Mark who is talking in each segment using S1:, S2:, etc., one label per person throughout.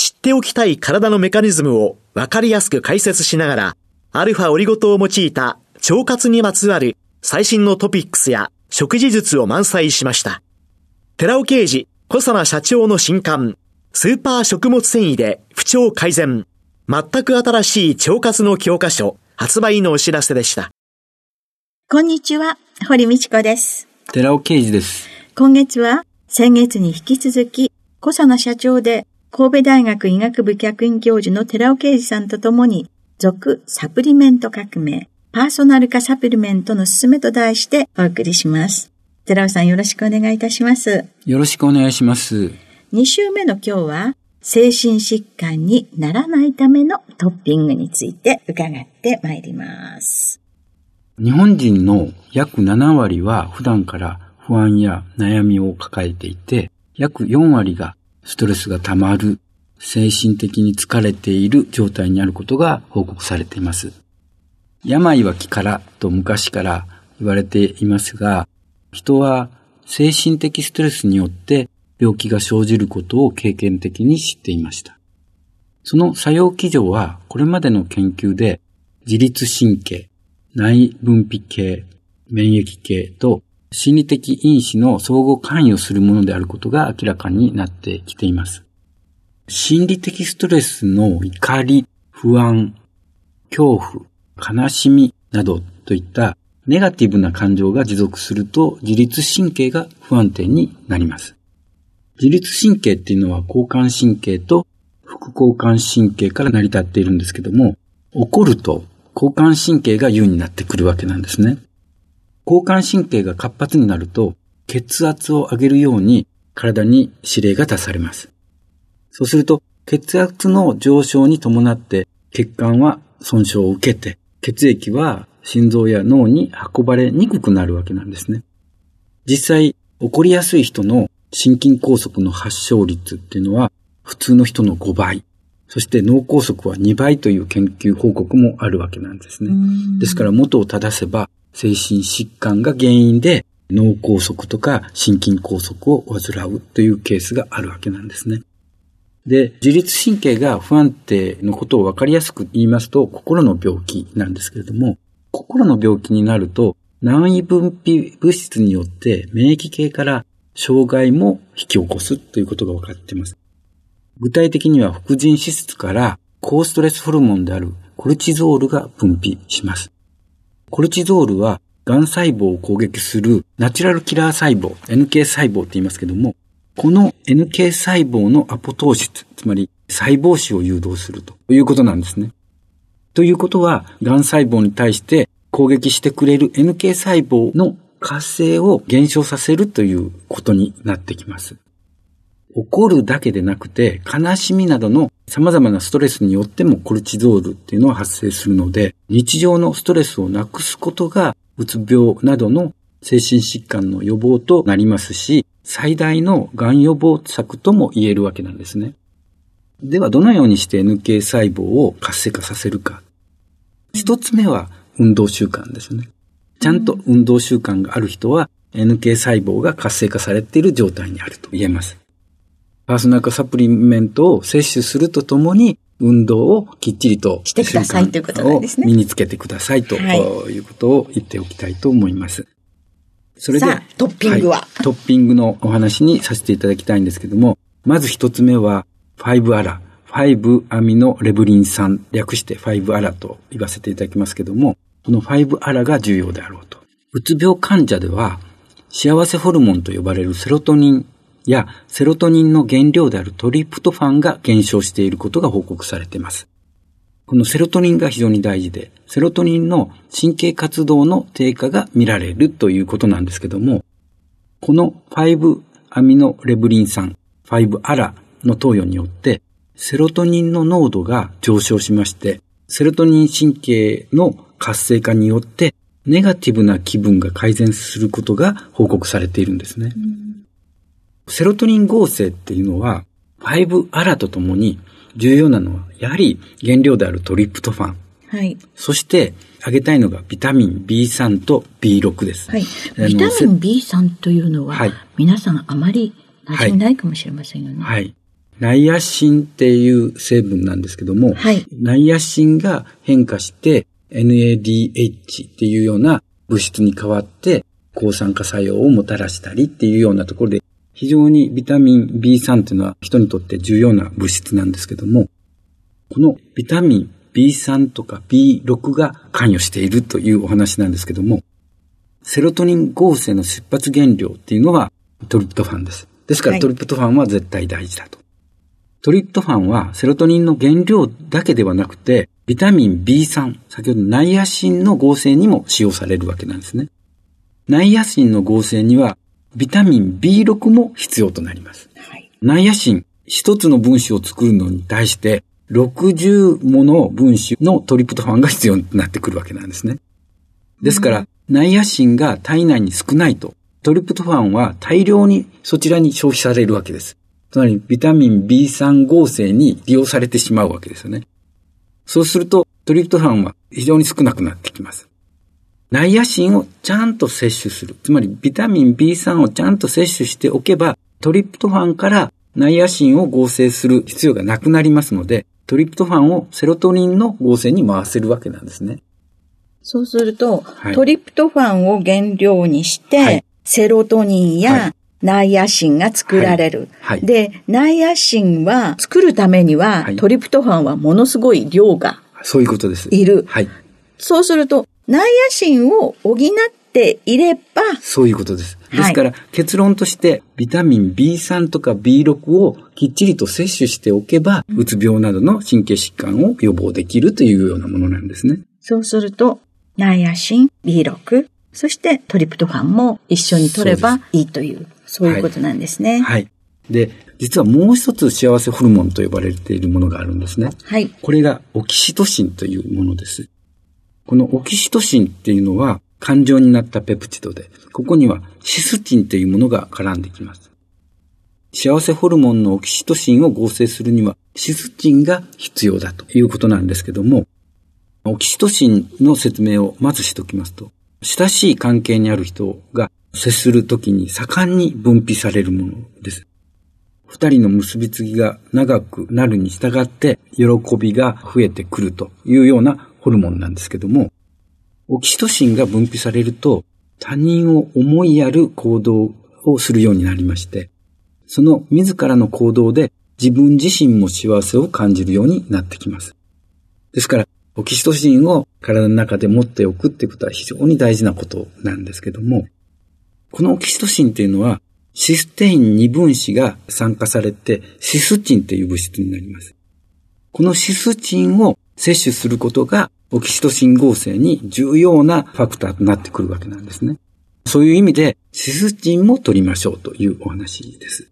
S1: 知っておきたい体のメカニズムを分かりやすく解説しながら、アルファオリゴ糖を用いた腸活にまつわる最新のトピックスや食事術を満載しました。寺尾刑事、小佐奈社長の新刊、スーパー食物繊維で不調改善、全く新しい腸活の教科書、発売のお知らせでした。
S2: こんにちは、堀道子です。
S3: 寺尾啓二です。
S2: 今月は先月に引き続き、小佐奈社長で神戸大学医学部客員教授の寺尾啓二さんと共に、続サプリメント革命、パーソナル化サプリメントのすすめと題してお送りします。寺尾さんよろしくお願いいたします。
S3: よろしくお願いします。
S2: 2週目の今日は、精神疾患にならないためのトッピングについて伺ってまいります。
S3: 日本人の約7割は普段から不安や悩みを抱えていて、約4割がストレスが溜まる、精神的に疲れている状態にあることが報告されています。病は気からと昔から言われていますが、人は精神的ストレスによって病気が生じることを経験的に知っていました。その作用基準はこれまでの研究で自律神経、内分泌系、免疫系と心理的因子の相互関与するものであることが明らかになってきています。心理的ストレスの怒り、不安、恐怖、悲しみなどといったネガティブな感情が持続すると自律神経が不安定になります。自律神経っていうのは交感神経と副交感神経から成り立っているんですけども、怒ると交感神経が優になってくるわけなんですね。交感神経が活発になると、血圧を上げるように体に指令が出されます。そうすると、血圧の上昇に伴って血管は損傷を受けて、血液は心臓や脳に運ばれにくくなるわけなんですね。実際、起こりやすい人の心筋梗塞の発症率っていうのは普通の人の5倍。そして脳梗塞は2倍という研究報告もあるわけなんですね。ですから元を正せば精神疾患が原因で脳梗塞とか心筋梗塞を患うというケースがあるわけなんですね。で、自律神経が不安定のことを分かりやすく言いますと、心の病気なんですけれども、心の病気になると、難易分泌物質によって免疫系から障害も引き起こすということが分かっています。具体的には副腎脂質から高ストレスホルモンであるコルチゾールが分泌します。コルチゾールは癌細胞を攻撃するナチュラルキラー細胞、NK 細胞って言いますけども、この NK 細胞のアポトーシス、つまり細胞死を誘導するということなんですね。ということは、癌細胞に対して攻撃してくれる NK 細胞の活性を減少させるということになってきます。怒るだけでなくて、悲しみなどの様々なストレスによってもコルチゾールっていうのは発生するので、日常のストレスをなくすことが、うつ病などの精神疾患の予防となりますし、最大のがん予防策とも言えるわけなんですね。では、どのようにして NK 細胞を活性化させるか。一つ目は運動習慣ですね。ちゃんと運動習慣がある人は NK 細胞が活性化されている状態にあると言えます。パーソナル化サプリメントを摂取するとともに、運動をきっちりと
S2: してくださいということなんですね。
S3: 身につけてくださいということを言っておきたいと思います。
S2: それで、トッピングは、は
S3: い、トッピングのお話にさせていただきたいんですけども、まず一つ目は、5アラ、5アミノレブリン酸、略して5アラと言わせていただきますけども、この5アラが重要であろうと。うつ病患者では、幸せホルモンと呼ばれるセロトニンやセロトニンの原料であるトリプトファンが減少していることが報告されています。このセロトニンが非常に大事で、セロトニンの神経活動の低下が見られるということなんですけども、この5アミノレブリン酸、5アラの投与によって、セロトニンの濃度が上昇しまして、セロトニン神経の活性化によって、ネガティブな気分が改善することが報告されているんですね。セロトニン合成っていうのは、5アラとともに重要なのは、やはり原料であるトリプトファン。
S2: はい。
S3: そして、挙げたいのがビタミン B3 と B6 です。
S2: はい。ビタミン B3 というのは、はい、皆さんあまり馴染みないかもしれませんよね。
S3: はい。ナイアシンっていう成分なんですけども、はい、ナイアシンが変化して NADH っていうような物質に変わって抗酸化作用をもたらしたりっていうようなところで非常にビタミン B3 っていうのは人にとって重要な物質なんですけども、このビタミン B3 とか B6 が関与しているというお話なんですけども、セロトニン合成の出発原料っていうのはトリプトファンです。ですからトリプトファンは絶対大事だと。トリプトファンはセロトニンの原料だけではなくて、ビタミン B3、先ほどナイアシンの合成にも使用されるわけなんですね。ナイアシンの合成にはビタミン B6 も必要となります。はい、ナイアシン、一つの分子を作るのに対して、60もの分子のトリプトファンが必要になってくるわけなんですね。ですから、うん、ナイアシンが体内に少ないと、トリプトファンは大量にそちらに消費されるわけです。つまり、ビタミン B3 合成に利用されてしまうわけですよね。そうすると、トリプトファンは非常に少なくなってきます。ナイアシンをちゃんと摂取する。つまりビタミン B3 をちゃんと摂取しておけば、トリプトファンからナイアシンを合成する必要がなくなりますので、トリプトファンをセロトニンの合成に回せるわけなんですね。
S2: そうすると、はい、トリプトファンを原料にして、はい、セロトニンやナイアシンが作られる。はい、で、ナイアシンは作るためには、トリプトファンはものすごい量が
S3: そういうことです。
S2: いる。はい。そうすると、ナイアシンを補っていれば、
S3: そういうことです。ですから、はい、結論として、ビタミン B3 とか B6 をきっちりと摂取しておけば、うつ病などの神経疾患を予防できるというようなものなんですね。
S2: そうすると、ナイアシン、B6、そしてトリプトファンも一緒に取ればいいという、そういうことなんですね。
S3: はい。で、実はもう一つ幸せホルモンと呼ばれているものがあるんですね。
S2: はい。
S3: これがオキシトシンというものです。このオキシトシンっていうのは感情になったペプチドで、ここにはシスチンというものが絡んできます。幸せホルモンのオキシトシンを合成するにはシスチンが必要だということなんですけども、オキシトシンの説明をまずしておきますと、親しい関係にある人が接するときに盛んに分泌されるものです。二人の結びつきが長くなるに従って喜びが増えてくるというようなホルモンなんですけども、オキシトシンが分泌されると、他人を思いやる行動をするようになりまして、その自らの行動で自分自身も幸せを感じるようになってきます。ですから、オキシトシンを体の中で持っておくってことは非常に大事なことなんですけども、このオキシトシンっていうのは、システイン2分子が酸化されて、シスチンという物質になります。このシスチンを摂取することがオキシトシン合成に重要なファクターとなってくるわけなんですね。そういう意味で、シスチンも取りましょうというお話です。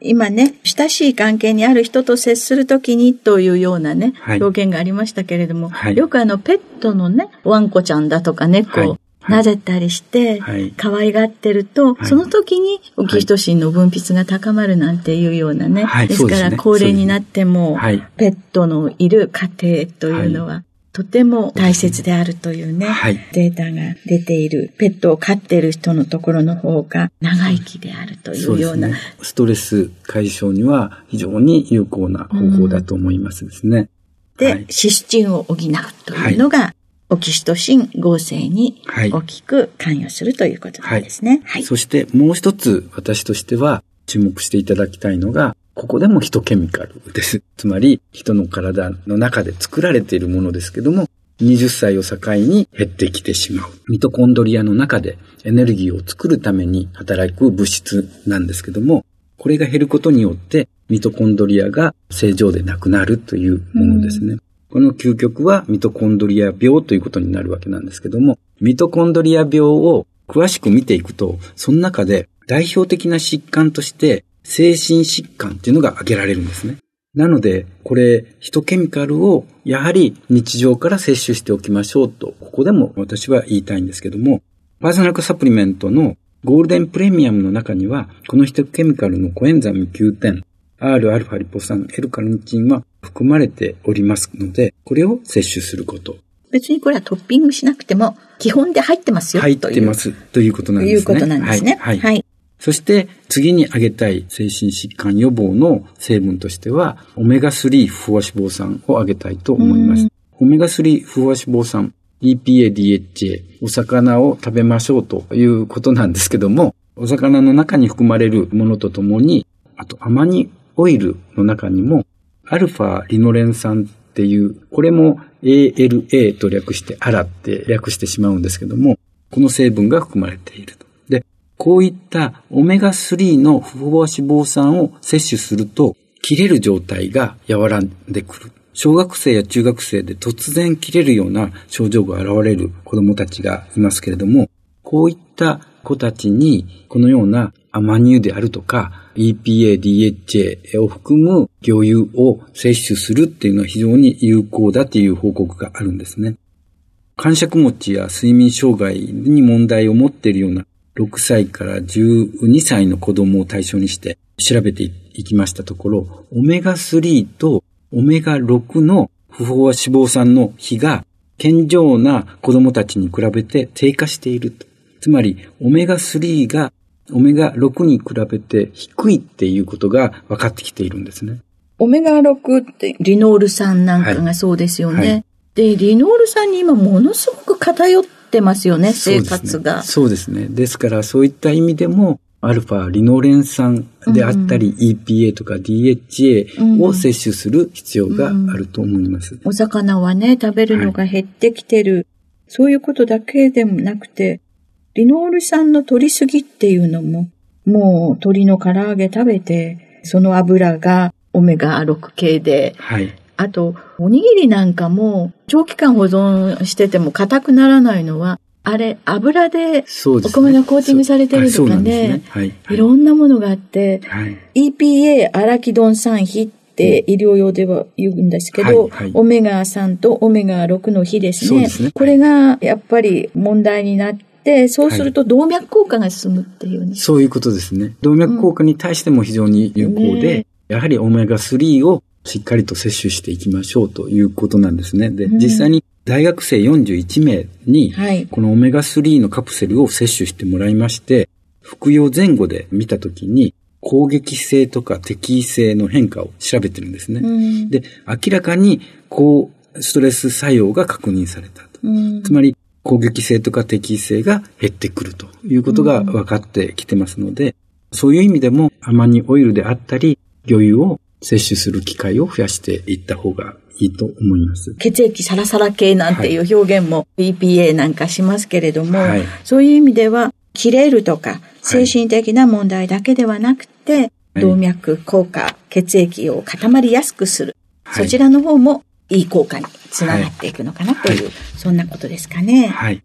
S2: 今ね、親しい関係にある人と接するときにというようなね、はい、表現がありましたけれども、はい、よくあのペットのね、ワンコちゃんだとか猫を撫でたりして、可愛がってると、その時にオキシトシンの分泌が高まるなんていうようなね。ですから、高齢になっても、ペットのいる家庭というのは、とても大切であるというね、はい、データが出ている、ペットを飼っている人のところの方が長生きであるというような。うね、
S3: ストレス解消には非常に有効な方法だと思いますですね。
S2: うん、で、はい、シスチンを補うというのが、オキシトシン合成に大きく関与するということなんですね。
S3: はい。はい、そしてもう一つ私としては注目していただきたいのが、ここでもヒトケミカルです。つまり、人の体の中で作られているものですけども、20歳を境に減ってきてしまう。ミトコンドリアの中でエネルギーを作るために働く物質なんですけども、これが減ることによってミトコンドリアが正常でなくなるというものですね。この究極はミトコンドリア病ということになるわけなんですけども、ミトコンドリア病を詳しく見ていくと、その中で代表的な疾患として精神疾患っていうのが挙げられるんですね。なので、これ、ヒトケミカルをやはり日常から摂取しておきましょうと、ここでも私は言いたいんですけども、パーソナルサプリメントのゴールデンプレミアムの中には、このヒトケミカルのコエンザム9点、Rα リポ酸、L カルニチンは含まれておりますので、これを摂取すること。
S2: 別にこれはトッピングしなくても、基本で入ってますよ
S3: 入ってますということなんですね。
S2: いうことなんですね。
S3: はい。はい、はいそして次に挙げたい精神疾患予防の成分としては、オメガ3不飽脂肪酸を挙げたいと思います。オメガ3不飽脂肪酸、EPA、DHA、お魚を食べましょうということなんですけども、お魚の中に含まれるものとともに、あとアマニオイルの中にも、アルファリノレン酸っていう、これも ALA と略してアラって略してしまうんですけども、この成分が含まれていると。でこういったオメガ3の不飽和脂肪酸を摂取すると、切れる状態が和らんでくる。小学生や中学生で突然切れるような症状が現れる子供たちがいますけれども、こういった子たちにこのようなアマニ油であるとか EPA、DHA を含む魚油を摂取するっていうのは非常に有効だという報告があるんですね。感触持ちや睡眠障害に問題を持っているような6歳から12歳の子供を対象にして調べていきましたところ、オメガ3とオメガ6の不飽和脂肪酸の比が健常な子供たちに比べて低下していると。つまり、オメガ3がオメガ6に比べて低いっていうことが分かってきているんですね。
S2: オメガ6ってリノール酸なんかがそうですよね。はいはい、で、リノール酸に今ものすごく偏ってますよね、生活が。
S3: そうですね。ですから、そういった意味でも、アルファリノレン酸であったり、うん、EPA とか DHA を摂取する必要があると思います。うん
S2: うん、お魚はね、食べるのが減ってきてる、はい、そういうことだけでもなくて、リノール酸の取りすぎっていうのも、もう鶏の唐揚げ食べて、その油がオメガ6系で、はい、あと、おにぎりなんかも、長期間保存してても硬くならないのは、あれ、油でお米がコーティングされてるとかね、い。ろんなものがあって、はい、EPA アラキドン酸比って医療用では言うんですけど、はい。はい、オメガ3とオメガ6の比ですね。すね。これがやっぱり問題になって、そうすると動脈硬化が進むっていう、ね、
S3: そういうことですね。動脈硬化に対しても非常に有効で、うんね、やはりオメガ3をしっかりと摂取していきましょうということなんですね。で、実際に大学生41名に、このオメガ3のカプセルを摂取してもらいまして、服用前後で見たときに、攻撃性とか適宜性の変化を調べてるんですね。で、明らかに高ストレス作用が確認されたと。つまり、攻撃性とか適宜性が減ってくるということが分かってきてますので、そういう意味でもアマニオイルであったり、魚油を摂取する機会を増やしていった方がいいと思います。
S2: 血液サラサラ系なんていう表現も EPA なんかしますけれども、はい、そういう意味では、切れるとか、精神的な問題だけではなくて、はい、動脈硬化、血液を固まりやすくする、はい、そちらの方もいい効果につながっていくのかなという、そんなことですかね。はい。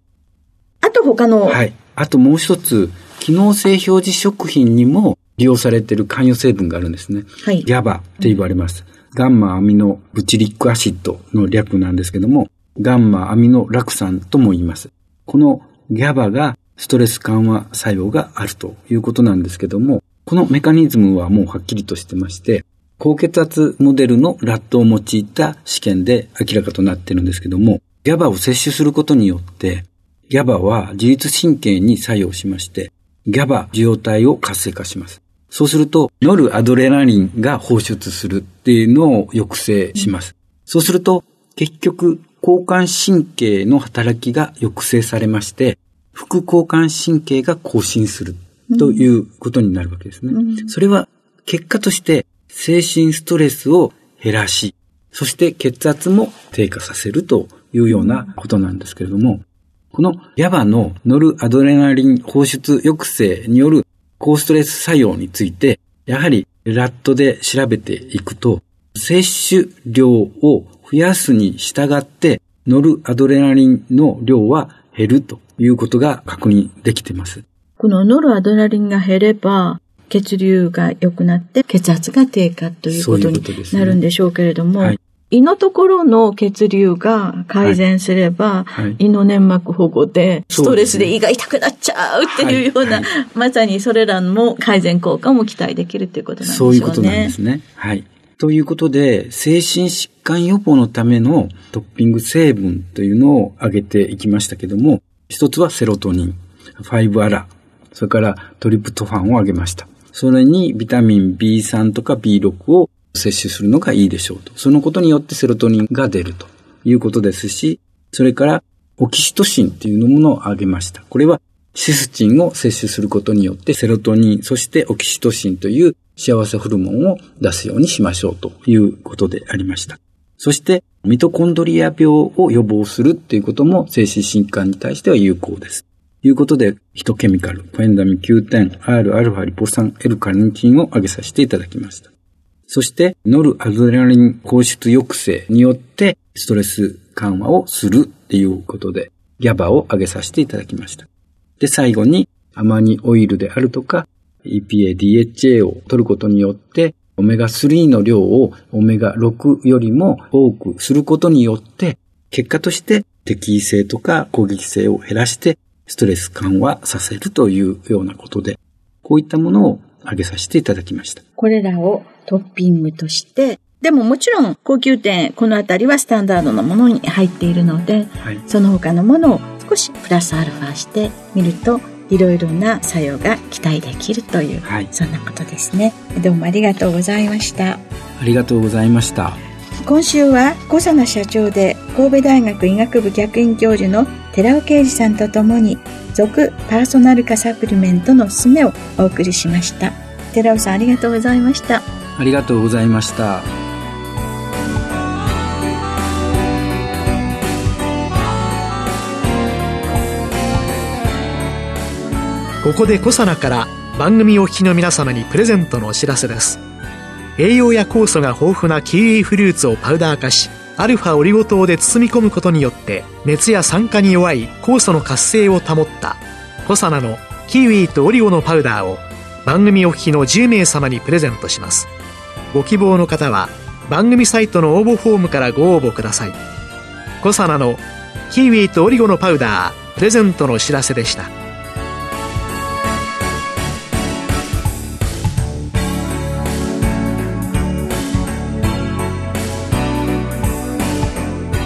S2: あと他の？
S3: はい。あともう一つ、機能性表示食品にも利用されている関与成分があるんですね。はい。GABA って言われます。ガンマアミノブチリックアシッドの略なんですけども、ガンマアミノラク酸とも言います。この GABA がストレス緩和作用があるということなんですけども、このメカニズムはもうはっきりとしてまして、高血圧モデルのラットを用いた試験で明らかとなっているんですけども、GABA を摂取することによって、GABA は自律神経に作用しまして、GABA 受容体を活性化します。そうすると、ノルアドレナリンが放出するっていうのを抑制します。そうすると、結局、交感神経の働きが抑制されまして、副交感神経が更新するということになるわけですね。それは結果として精神ストレスを減らし、そして血圧も低下させるというようなことなんですけれども、この GABA のノルアドレナリン放出抑制による高ストレス作用について、やはりラットで調べていくと、摂取量を増やすに従ってノルアドレナリンの量は減るということが確認できています。
S2: このノルアドレナリンが減れば、血流が良くなって血圧が低下ということになるんでしょうけれども、はい、胃のところの血流が改善すれば、はいはい、胃の粘膜保護で、ストレスで胃が痛くなっちゃうっていうような、まさにそれらも改善効果も期待できるということなんですね。
S3: そういうことなんですね。はい。ということで、精神疾患予防のためのトッピング成分というのを挙げていきましたけども、一つはセロトニン、5アラ、それからトリプトファンを挙げました。それにビタミン B3 とか B6 を摂取するのがいいでしょうと。そのことによってセロトニンが出るということですし、それからオキシトシンというものを挙げました。これはシスチンを摂取することによってセロトニン、そしてオキシトシンという幸せホルモンを出すようにしましょうということでありました。そして、ミトコンドリア病を予防するっていうことも精神疾患に対しては有効です。ということで、ヒトケミカル、フェンダミ Q10、Rα リポ酸 L カリンチンを挙げさせていただきました。そして、ノルアドレナリン放出抑制によってストレス緩和をするっていうことで、ギャバを挙げさせていただきました。で、最後に、アマニオイルであるとか、EPA、DHA を取ることによって、オメガ3の量をオメガ6よりも多くすることによって、結果として適宜性とか攻撃性を減らしてストレス緩和させるというようなことで、こういったものを挙げさせていただきました。
S2: これらをトッピングとして、でももちろん高級店、このあたりはスタンダードなものに入っているので、はい、その他のものを少しプラスアルファしてみると、いろいろな作用が期待できるという、はい、そんなことですね。どうもありがとうございました。あ
S3: りがとうございました。
S2: 今週は小佐奈社長で神戸大学医学部客員教授の寺尾啓二さんとともに続パーソナル化サプリメントのすめをお送りしました。寺尾さんありがとうございました。
S3: ありがとうございました。
S1: ここで小佐奈から番組お聞きの皆様にプレゼントのお知らせです栄養や酵素が豊富なキウイフルーツをパウダー化しアルファオリゴ糖で包み込むことによって熱や酸化に弱い酵素の活性を保ったコサナのキウイとオリゴのパウダーを番組お聞きの10名様にプレゼントします。ご希望の方は番組サイトの応募フォームからご応募ください。コサナのキウイとオリゴのパウダープレゼントのお知らせでした。